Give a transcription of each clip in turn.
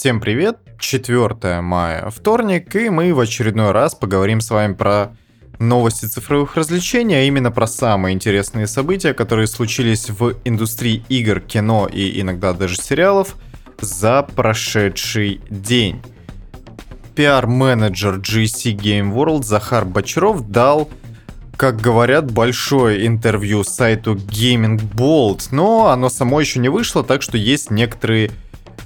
Всем привет! 4 мая, вторник, и мы в очередной раз поговорим с вами про новости цифровых развлечений, а именно про самые интересные события, которые случились в индустрии игр, кино и иногда даже сериалов за прошедший день. Пиар-менеджер GC Game World Захар Бочаров дал как говорят, большое интервью сайту Gaming Bolt, но оно само еще не вышло, так что есть некоторые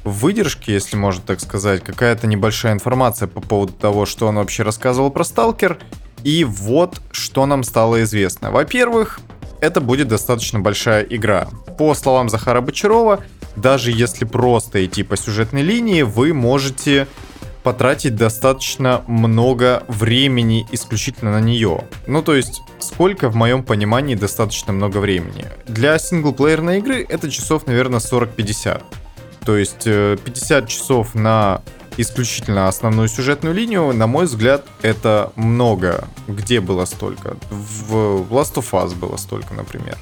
выдержки, если можно так сказать, какая-то небольшая информация по поводу того, что он вообще рассказывал про Сталкер. И вот что нам стало известно. Во-первых, это будет достаточно большая игра. По словам Захара Бочарова, даже если просто идти по сюжетной линии, вы можете потратить достаточно много времени исключительно на нее. Ну, то есть, сколько в моем понимании достаточно много времени? Для синглплеерной игры это часов, наверное, 40-50. То есть, 50 э, часов на исключительно основную сюжетную линию, на мой взгляд, это много. Где было столько? В Last of Us было столько, например.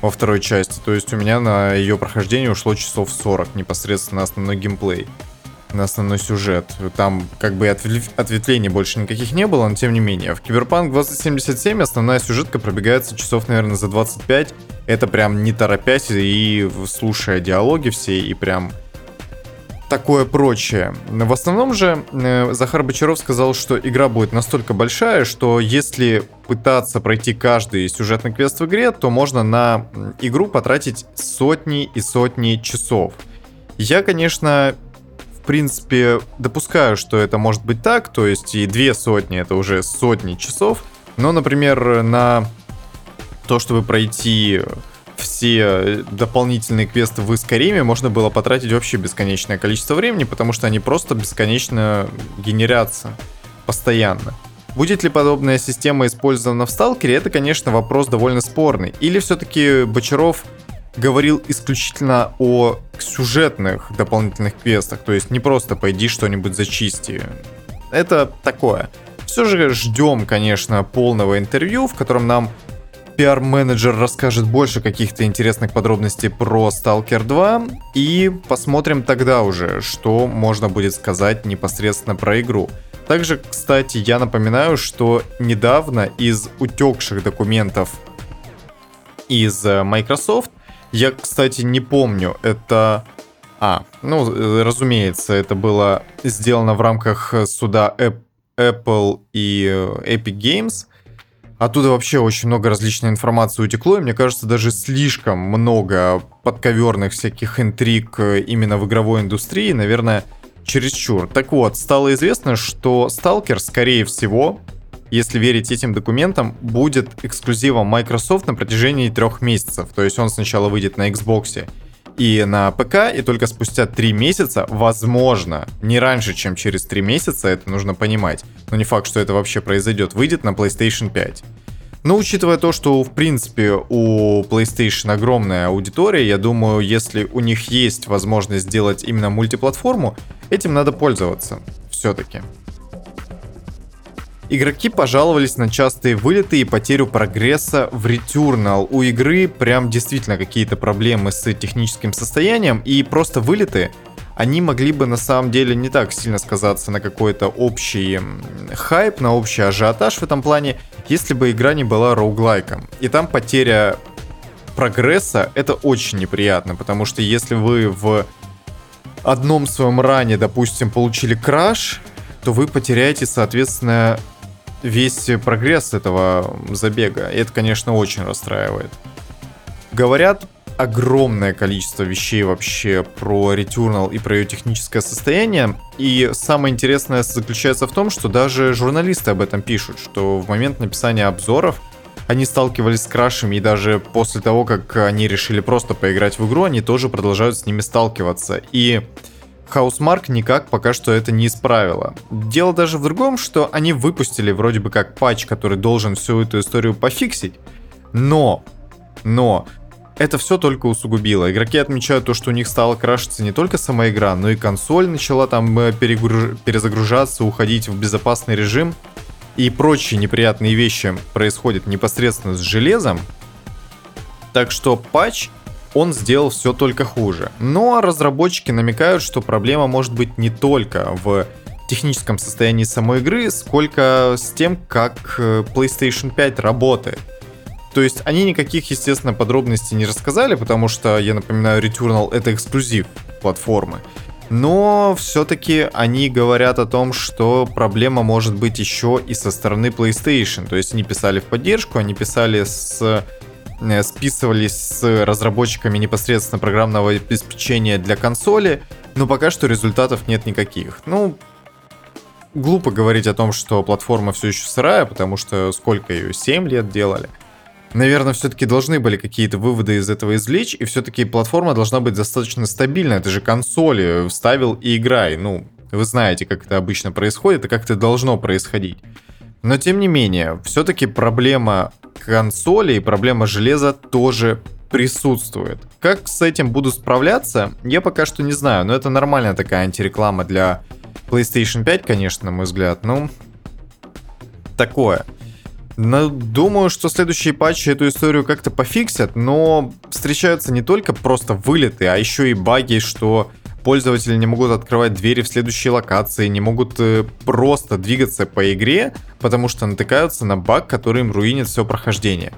Во второй части. То есть у меня на ее прохождение ушло часов 40 непосредственно основной геймплей на основной сюжет. Там как бы ответвлений больше никаких не было, но тем не менее. В Cyberpunk 2077 основная сюжетка пробегается часов, наверное, за 25. Это прям не торопясь и слушая диалоги все, и прям такое прочее. В основном же э, Захар Бочаров сказал, что игра будет настолько большая, что если пытаться пройти каждый сюжетный квест в игре, то можно на игру потратить сотни и сотни часов. Я, конечно, в принципе, допускаю, что это может быть так, то есть и две сотни это уже сотни часов, но, например, на то, чтобы пройти все дополнительные квесты в Искариме можно было потратить вообще бесконечное количество времени, потому что они просто бесконечно генерятся постоянно. Будет ли подобная система использована в Сталкере, это, конечно, вопрос довольно спорный. Или все-таки Бочаров говорил исключительно о сюжетных дополнительных квестах, то есть не просто пойди что-нибудь зачисти. Это такое. Все же ждем, конечно, полного интервью, в котором нам пиар-менеджер расскажет больше каких-то интересных подробностей про Stalker 2. И посмотрим тогда уже, что можно будет сказать непосредственно про игру. Также, кстати, я напоминаю, что недавно из утекших документов из э, Microsoft я, кстати, не помню, это... А, ну, разумеется, это было сделано в рамках суда Apple и э, Epic Games. Оттуда вообще очень много различной информации утекло, и мне кажется, даже слишком много подковерных всяких интриг э, именно в игровой индустрии, наверное, чересчур. Так вот, стало известно, что Stalker, скорее всего, если верить этим документам, будет эксклюзивом Microsoft на протяжении трех месяцев. То есть он сначала выйдет на Xbox и на ПК, и только спустя три месяца, возможно, не раньше, чем через три месяца, это нужно понимать, но не факт, что это вообще произойдет, выйдет на PlayStation 5. Но учитывая то, что в принципе у PlayStation огромная аудитория, я думаю, если у них есть возможность сделать именно мультиплатформу, этим надо пользоваться все-таки. Игроки пожаловались на частые вылеты и потерю прогресса в Returnal. У игры прям действительно какие-то проблемы с техническим состоянием, и просто вылеты они могли бы на самом деле не так сильно сказаться на какой-то общий хайп, на общий ажиотаж в этом плане, если бы игра не была роуглайком. И там потеря прогресса это очень неприятно, потому что если вы в одном своем ране, допустим, получили краш, то вы потеряете, соответственно, весь прогресс этого забега. И это, конечно, очень расстраивает. Говорят огромное количество вещей вообще про Returnal и про ее техническое состояние. И самое интересное заключается в том, что даже журналисты об этом пишут, что в момент написания обзоров они сталкивались с крашами, и даже после того, как они решили просто поиграть в игру, они тоже продолжают с ними сталкиваться. И Housemark никак пока что это не исправило. Дело даже в другом, что они выпустили вроде бы как патч, который должен всю эту историю пофиксить, но, но, это все только усугубило. Игроки отмечают то, что у них стала крашиться не только сама игра, но и консоль начала там э, перегруж... перезагружаться, уходить в безопасный режим. И прочие неприятные вещи происходят непосредственно с железом. Так что патч он сделал все только хуже. Но разработчики намекают, что проблема может быть не только в техническом состоянии самой игры, сколько с тем, как э, PlayStation 5 работает. То есть они никаких, естественно, подробностей не рассказали, потому что, я напоминаю, Returnal это эксклюзив платформы. Но все-таки они говорят о том, что проблема может быть еще и со стороны PlayStation. То есть они писали в поддержку, они писали с э, списывались с разработчиками непосредственно программного обеспечения для консоли, но пока что результатов нет никаких. Ну, глупо говорить о том, что платформа все еще сырая, потому что сколько ее, 7 лет делали. Наверное, все-таки должны были какие-то выводы из этого извлечь, и все-таки платформа должна быть достаточно стабильна. Это же консоли, вставил и играй. Ну, вы знаете, как это обычно происходит и как это должно происходить. Но тем не менее, все-таки проблема консоли и проблема железа тоже присутствует. Как с этим буду справляться, я пока что не знаю, но это нормальная такая антиреклама для PlayStation 5, конечно, на мой взгляд, ну, такое. Думаю, что следующие патчи эту историю как-то пофиксят, но встречаются не только просто вылеты, а еще и баги, что пользователи не могут открывать двери в следующие локации, не могут э, просто двигаться по игре, потому что натыкаются на баг, который им руинит все прохождение.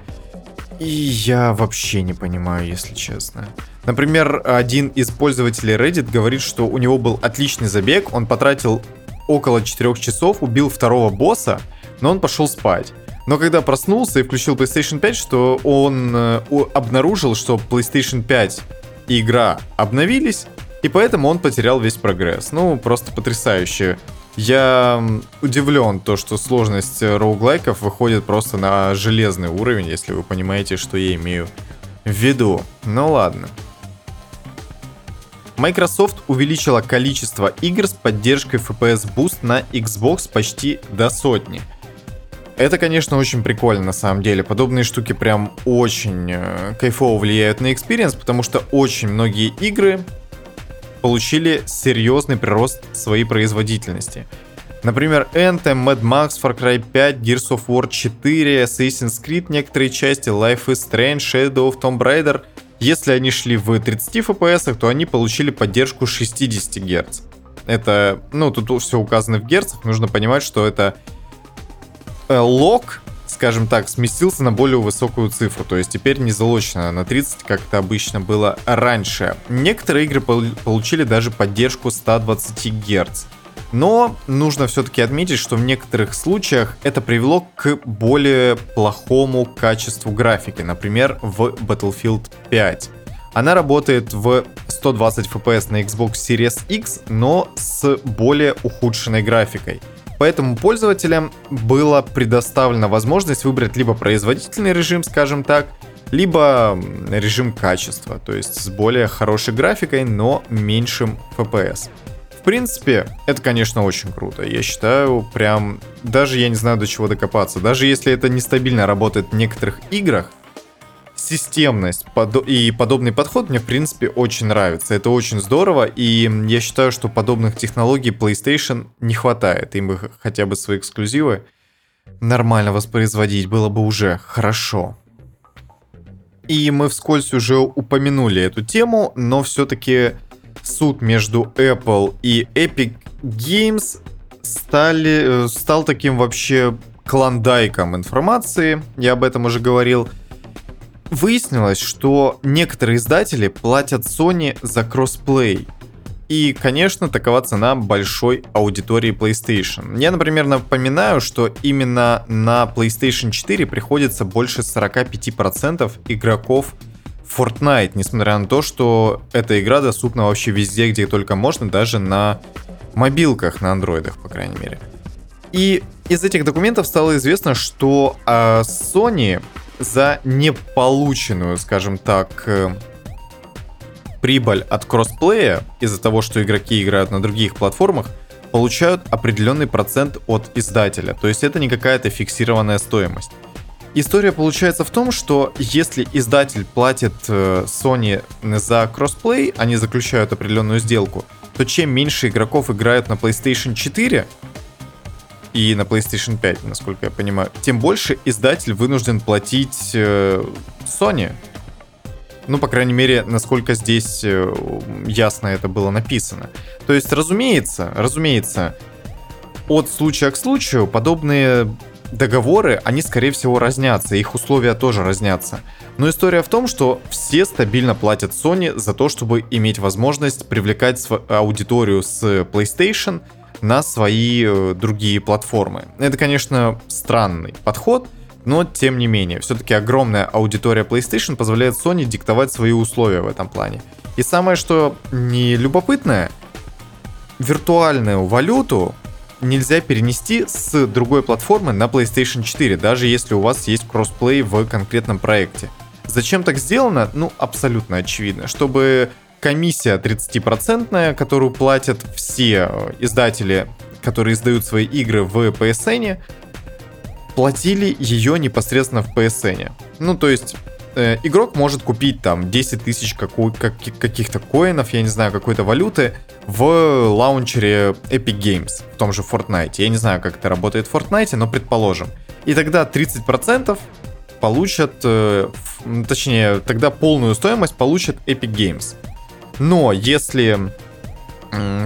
И я вообще не понимаю, если честно. Например, один из пользователей Reddit говорит, что у него был отличный забег, он потратил около 4 часов, убил второго босса, но он пошел спать. Но когда проснулся и включил PlayStation 5, что он э, обнаружил, что PlayStation 5 и игра обновились, и поэтому он потерял весь прогресс. Ну, просто потрясающе. Я удивлен то, что сложность роуглайков выходит просто на железный уровень, если вы понимаете, что я имею в виду. Ну ладно. Microsoft увеличила количество игр с поддержкой FPS Boost на Xbox почти до сотни. Это, конечно, очень прикольно на самом деле. Подобные штуки прям очень э, кайфово влияют на experience, потому что очень многие игры получили серьезный прирост своей производительности. Например, Anthem, Mad Max, Far Cry 5, Gears of War 4, Assassin's Creed некоторые части, Life is Strange, Shadow of Tomb Raider. Если они шли в 30 FPS, то они получили поддержку 60 Гц. Это, ну, тут все указано в герцах, нужно понимать, что это лог скажем так, сместился на более высокую цифру. То есть теперь не залочено на 30, как это обычно было раньше. Некоторые игры получили даже поддержку 120 Гц. Но нужно все-таки отметить, что в некоторых случаях это привело к более плохому качеству графики, например, в Battlefield 5. Она работает в 120 FPS на Xbox Series X, но с более ухудшенной графикой. Поэтому пользователям была предоставлена возможность выбрать либо производительный режим, скажем так, либо режим качества, то есть с более хорошей графикой, но меньшим FPS. В принципе, это, конечно, очень круто. Я считаю, прям, даже я не знаю до чего докопаться. Даже если это нестабильно работает в некоторых играх, системность и подобный подход мне, в принципе, очень нравится. Это очень здорово, и я считаю, что подобных технологий PlayStation не хватает. Им бы хотя бы свои эксклюзивы нормально воспроизводить было бы уже хорошо. И мы вскользь уже упомянули эту тему, но все-таки суд между Apple и Epic Games стали, э, стал таким вообще клондайком информации. Я об этом уже говорил. Выяснилось, что некоторые издатели платят Sony за кроссплей. И, конечно, такова цена большой аудитории PlayStation. Я, например, напоминаю, что именно на PlayStation 4 приходится больше 45% игроков Fortnite, несмотря на то, что эта игра доступна вообще везде, где только можно, даже на мобилках, на андроидах, по крайней мере. И из этих документов стало известно, что э, Sony за неполученную, скажем так, э, прибыль от кроссплея из-за того, что игроки играют на других платформах, получают определенный процент от издателя. То есть это не какая-то фиксированная стоимость. История получается в том, что если издатель платит э, Sony за кроссплей, они заключают определенную сделку, то чем меньше игроков играют на PlayStation 4, и на PlayStation 5, насколько я понимаю, тем больше издатель вынужден платить э, Sony. Ну, по крайней мере, насколько здесь э, ясно это было написано. То есть, разумеется, разумеется, от случая к случаю подобные договоры, они, скорее всего, разнятся, их условия тоже разнятся. Но история в том, что все стабильно платят Sony за то, чтобы иметь возможность привлекать аудиторию с PlayStation на свои э, другие платформы. Это, конечно, странный подход, но тем не менее, все-таки огромная аудитория PlayStation позволяет Sony диктовать свои условия в этом плане. И самое, что не любопытное, виртуальную валюту нельзя перенести с другой платформы на PlayStation 4, даже если у вас есть кроссплей в конкретном проекте. Зачем так сделано? Ну, абсолютно очевидно. Чтобы комиссия 30%, которую платят все э, издатели, которые издают свои игры в PSN, платили ее непосредственно в PSN. Ну, то есть э, игрок может купить там 10 тысяч как- каких-то коинов, я не знаю, какой-то валюты в лаунчере Epic Games, в том же Fortnite. Я не знаю, как это работает в Fortnite, но предположим. И тогда 30% получат, э, точнее, тогда полную стоимость получат Epic Games. Но если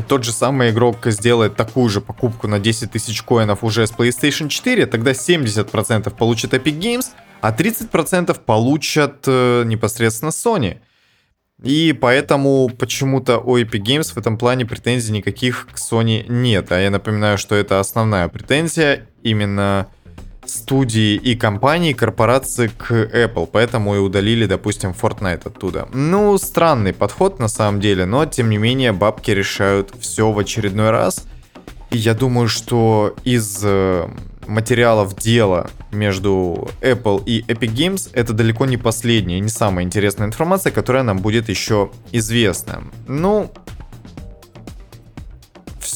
тот же самый игрок сделает такую же покупку на 10 тысяч коинов уже с PlayStation 4, тогда 70% получит Epic Games, а 30% получат э, непосредственно Sony. И поэтому почему-то у Epic Games в этом плане претензий никаких к Sony нет. А я напоминаю, что это основная претензия именно студии и компании, корпорации к Apple, поэтому и удалили, допустим, Fortnite оттуда. Ну, странный подход на самом деле, но тем не менее бабки решают все в очередной раз. И я думаю, что из э, материалов дела между Apple и Epic Games это далеко не последняя, не самая интересная информация, которая нам будет еще известна. Ну,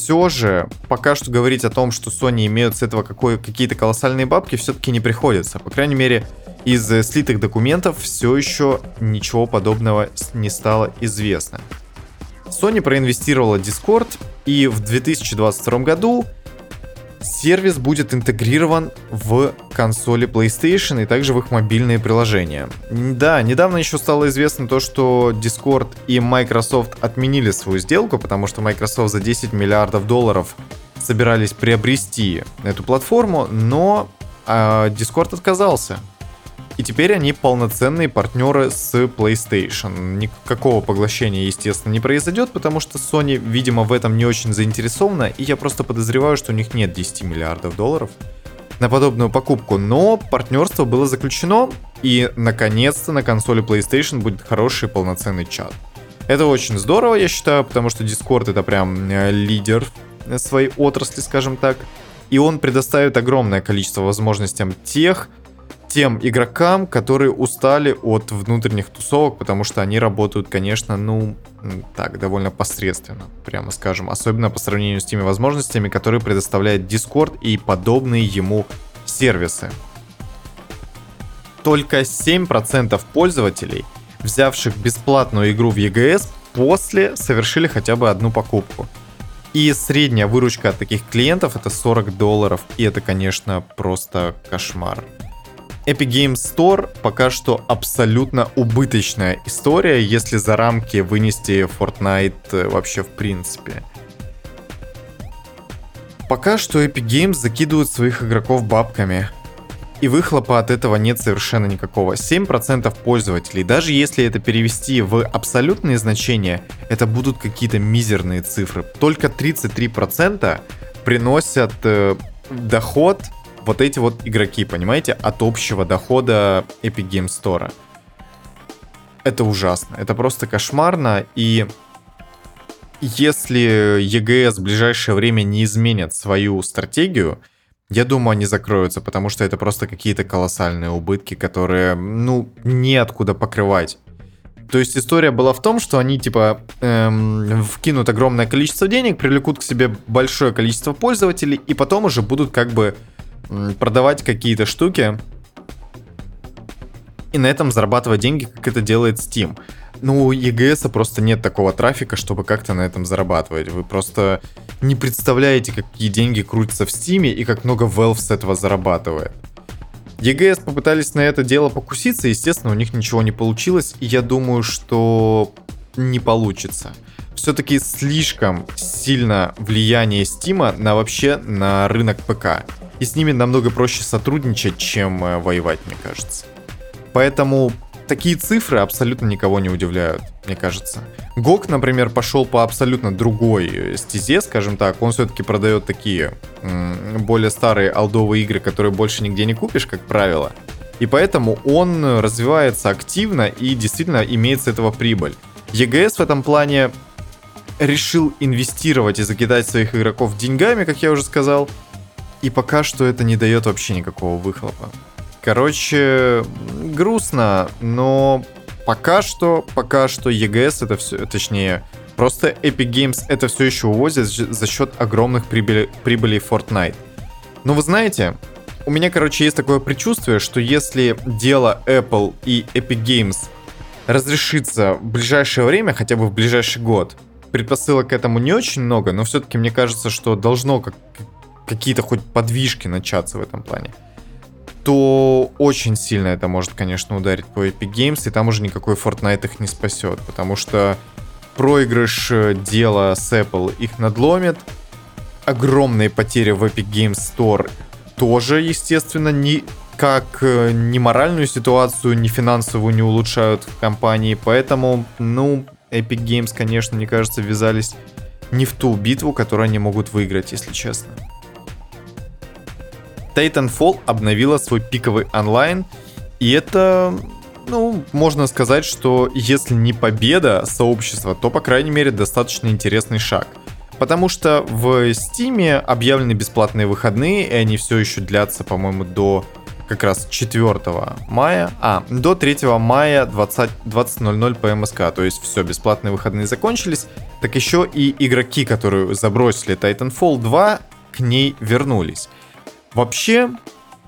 все же пока что говорить о том, что Sony имеют с этого какой, какие-то колоссальные бабки, все-таки не приходится. По крайней мере, из э, слитых документов все еще ничего подобного не стало известно. Sony проинвестировала Discord, и в 2022 году Сервис будет интегрирован в консоли PlayStation и также в их мобильные приложения. Да, недавно еще стало известно то, что Discord и Microsoft отменили свою сделку, потому что Microsoft за 10 миллиардов долларов собирались приобрести эту платформу, но э, Discord отказался. И теперь они полноценные партнеры с PlayStation. Никакого поглощения, естественно, не произойдет, потому что Sony, видимо, в этом не очень заинтересована, и я просто подозреваю, что у них нет 10 миллиардов долларов на подобную покупку. Но партнерство было заключено, и наконец-то на консоли PlayStation будет хороший полноценный чат. Это очень здорово, я считаю, потому что Discord это прям э, лидер своей отрасли, скажем так. И он предоставит огромное количество возможностей тех, тем игрокам, которые устали от внутренних тусовок, потому что они работают, конечно, ну, так, довольно посредственно, прямо скажем. Особенно по сравнению с теми возможностями, которые предоставляет Discord и подобные ему сервисы. Только 7% пользователей, взявших бесплатную игру в EGS, после совершили хотя бы одну покупку. И средняя выручка от таких клиентов это 40 долларов. И это, конечно, просто кошмар. Epic Games Store пока что абсолютно убыточная история, если за рамки вынести Fortnite э, вообще в принципе. Пока что Epic Games закидывают своих игроков бабками. И выхлопа от этого нет совершенно никакого. 7% пользователей, даже если это перевести в абсолютные значения, это будут какие-то мизерные цифры. Только 33% приносят э, доход вот эти вот игроки, понимаете, от общего дохода Epic Game Store. Это ужасно, это просто кошмарно, и если EGS в ближайшее время не изменят свою стратегию, я думаю, они закроются, потому что это просто какие-то колоссальные убытки, которые, ну, неоткуда покрывать. То есть история была в том, что они типа эм, вкинут огромное количество денег, привлекут к себе большое количество пользователей, и потом уже будут как бы продавать какие-то штуки и на этом зарабатывать деньги, как это делает Steam. Ну, у EGS просто нет такого трафика, чтобы как-то на этом зарабатывать. Вы просто не представляете, какие деньги крутятся в Steam и как много Valve с этого зарабатывает. EGS попытались на это дело покуситься, естественно, у них ничего не получилось, и я думаю, что не получится. Все-таки слишком сильно влияние Стима на вообще на рынок ПК. И с ними намного проще сотрудничать, чем э, воевать, мне кажется. Поэтому такие цифры абсолютно никого не удивляют, мне кажется. ГОК, например, пошел по абсолютно другой э, стезе, скажем так. Он все-таки продает такие более старые алдовые игры, которые больше нигде не купишь, как правило. И поэтому он развивается активно и действительно имеет с этого прибыль. EGS в этом плане решил инвестировать и закидать своих игроков деньгами, как я уже сказал, и пока что это не дает вообще никакого выхлопа. Короче, грустно, но пока что, пока что EGS это все, точнее, просто Epic Games это все еще увозит за счет огромных прибыли, прибылей Fortnite. Но вы знаете, у меня, короче, есть такое предчувствие, что если дело Apple и Epic Games разрешится в ближайшее время, хотя бы в ближайший год, предпосылок к этому не очень много, но все-таки мне кажется, что должно как, какие-то хоть подвижки начаться в этом плане то очень сильно это может, конечно, ударить по Epic Games, и там уже никакой Fortnite их не спасет, потому что проигрыш э, дела с Apple их надломит, огромные потери в Epic Games Store тоже, естественно, ни как э, ни моральную ситуацию, ни финансовую не улучшают в компании, поэтому, ну, Epic Games, конечно, мне кажется, ввязались не в ту битву, которую они могут выиграть, если честно. Titanfall обновила свой пиковый онлайн, и это, ну, можно сказать, что если не победа сообщества, то, по крайней мере, достаточно интересный шаг. Потому что в Steam объявлены бесплатные выходные, и они все еще длятся, по-моему, до как раз 4 мая, а, до 3 мая 20.00 20 по МСК, то есть все, бесплатные выходные закончились, так еще и игроки, которые забросили Titanfall 2, к ней вернулись. Вообще,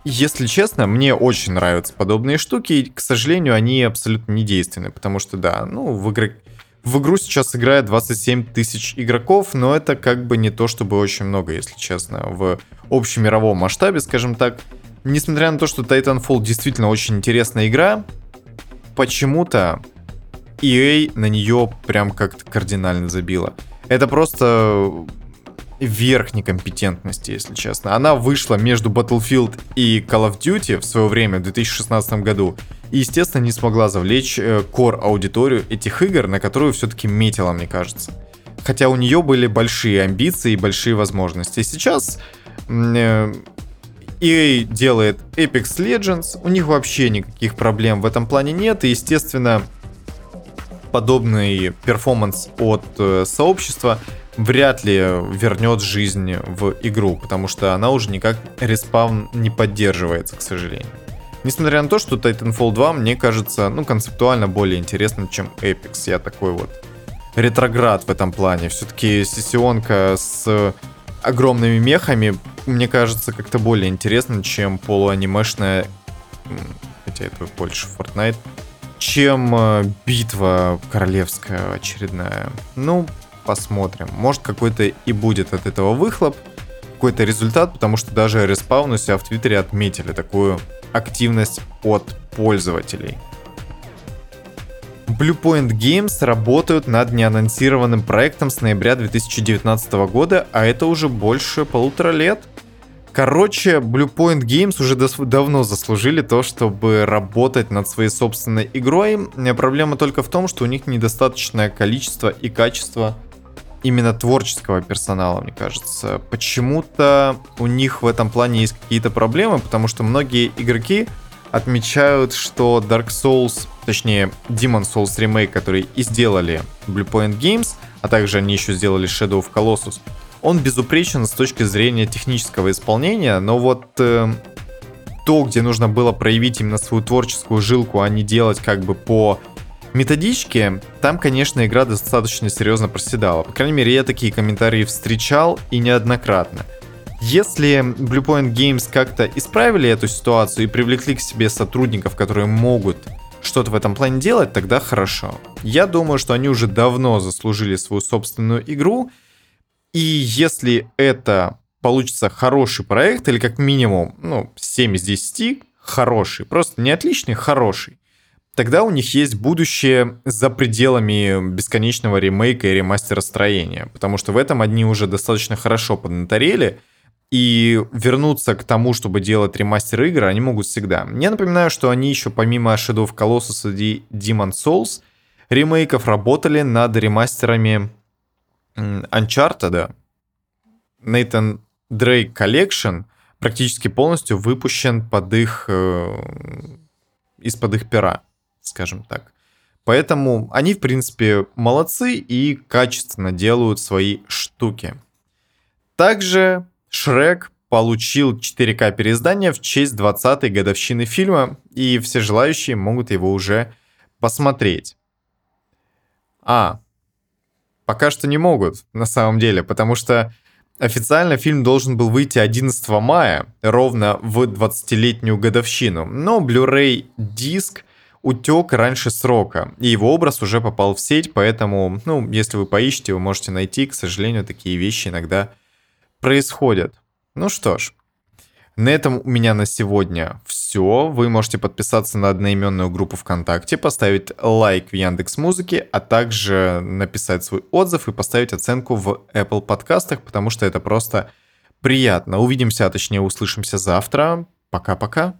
если честно, мне очень нравятся подобные штуки, и, к сожалению, они абсолютно не действенны, потому что, да, ну, в, игры... в игру сейчас играет 27 тысяч игроков, но это как бы не то, чтобы очень много, если честно, в общемировом масштабе, скажем так. Несмотря на то, что Titanfall действительно очень интересная игра, почему-то EA на нее прям как-то кардинально забила. Это просто верх некомпетентности, если честно. Она вышла между Battlefield и Call of Duty в свое время, в 2016 году, и, естественно, не смогла завлечь э, core аудиторию этих игр, на которую все-таки метила, мне кажется. Хотя у нее были большие амбиции и большие возможности. Сейчас э, EA делает Apex Legends, у них вообще никаких проблем в этом плане нет, и, естественно, подобный перформанс от э, сообщества вряд ли вернет жизнь в игру, потому что она уже никак Respawn не поддерживается, к сожалению. Несмотря на то, что Titanfall 2 мне кажется, ну, концептуально более интересным, чем Apex. Я такой вот ретроград в этом плане. Все-таки сессионка с огромными мехами, мне кажется, как-то более интересно, чем полуанимешная, хотя это больше Fortnite, чем э, битва королевская очередная. Ну, посмотрим. Может какой-то и будет от этого выхлоп, какой-то результат, потому что даже Respawn у себя в Твиттере отметили такую активность от пользователей. Bluepoint Games работают над неанонсированным проектом с ноября 2019 года, а это уже больше полутора лет. Короче, Bluepoint Games уже давно заслужили то, чтобы работать над своей собственной игрой. Проблема только в том, что у них недостаточное количество и качество именно творческого персонала, мне кажется. Почему-то у них в этом плане есть какие-то проблемы, потому что многие игроки отмечают, что Dark Souls, точнее Demon Souls Remake, который и сделали Bluepoint Games, а также они еще сделали Shadow of Colossus, он безупречен с точки зрения технического исполнения, но вот э, то, где нужно было проявить именно свою творческую жилку, а не делать как бы по методичке, там, конечно, игра достаточно серьезно проседала. По крайней мере, я такие комментарии встречал и неоднократно. Если Bluepoint Games как-то исправили эту ситуацию и привлекли к себе сотрудников, которые могут что-то в этом плане делать, тогда хорошо. Я думаю, что они уже давно заслужили свою собственную игру, и если это получится хороший проект, или как минимум, ну, 7 из 10, хороший. Просто не отличный, хороший. Тогда у них есть будущее за пределами бесконечного ремейка и ремастеростроения. Потому что в этом одни уже достаточно хорошо поднаторели. И вернуться к тому, чтобы делать ремастер игры, они могут всегда. Я напоминаю, что они еще помимо Shadow of Colossus и Demon Souls ремейков работали над ремастерами Uncharted. Nathan Drake Collection практически полностью выпущен под их, э, из-под их пера, скажем так. Поэтому они, в принципе, молодцы и качественно делают свои штуки. Также Шрек получил 4К переиздание в честь 20-й годовщины фильма, и все желающие могут его уже посмотреть. А, пока что не могут, на самом деле, потому что официально фильм должен был выйти 11 мая, ровно в 20-летнюю годовщину, но Blu-ray диск утек раньше срока, и его образ уже попал в сеть, поэтому, ну, если вы поищете, вы можете найти, к сожалению, такие вещи иногда происходят. Ну что ж, на этом у меня на сегодня все. Вы можете подписаться на одноименную группу ВКонтакте, поставить лайк в Яндекс Музыке, а также написать свой отзыв и поставить оценку в Apple подкастах, потому что это просто приятно. Увидимся, а точнее услышимся завтра. Пока-пока.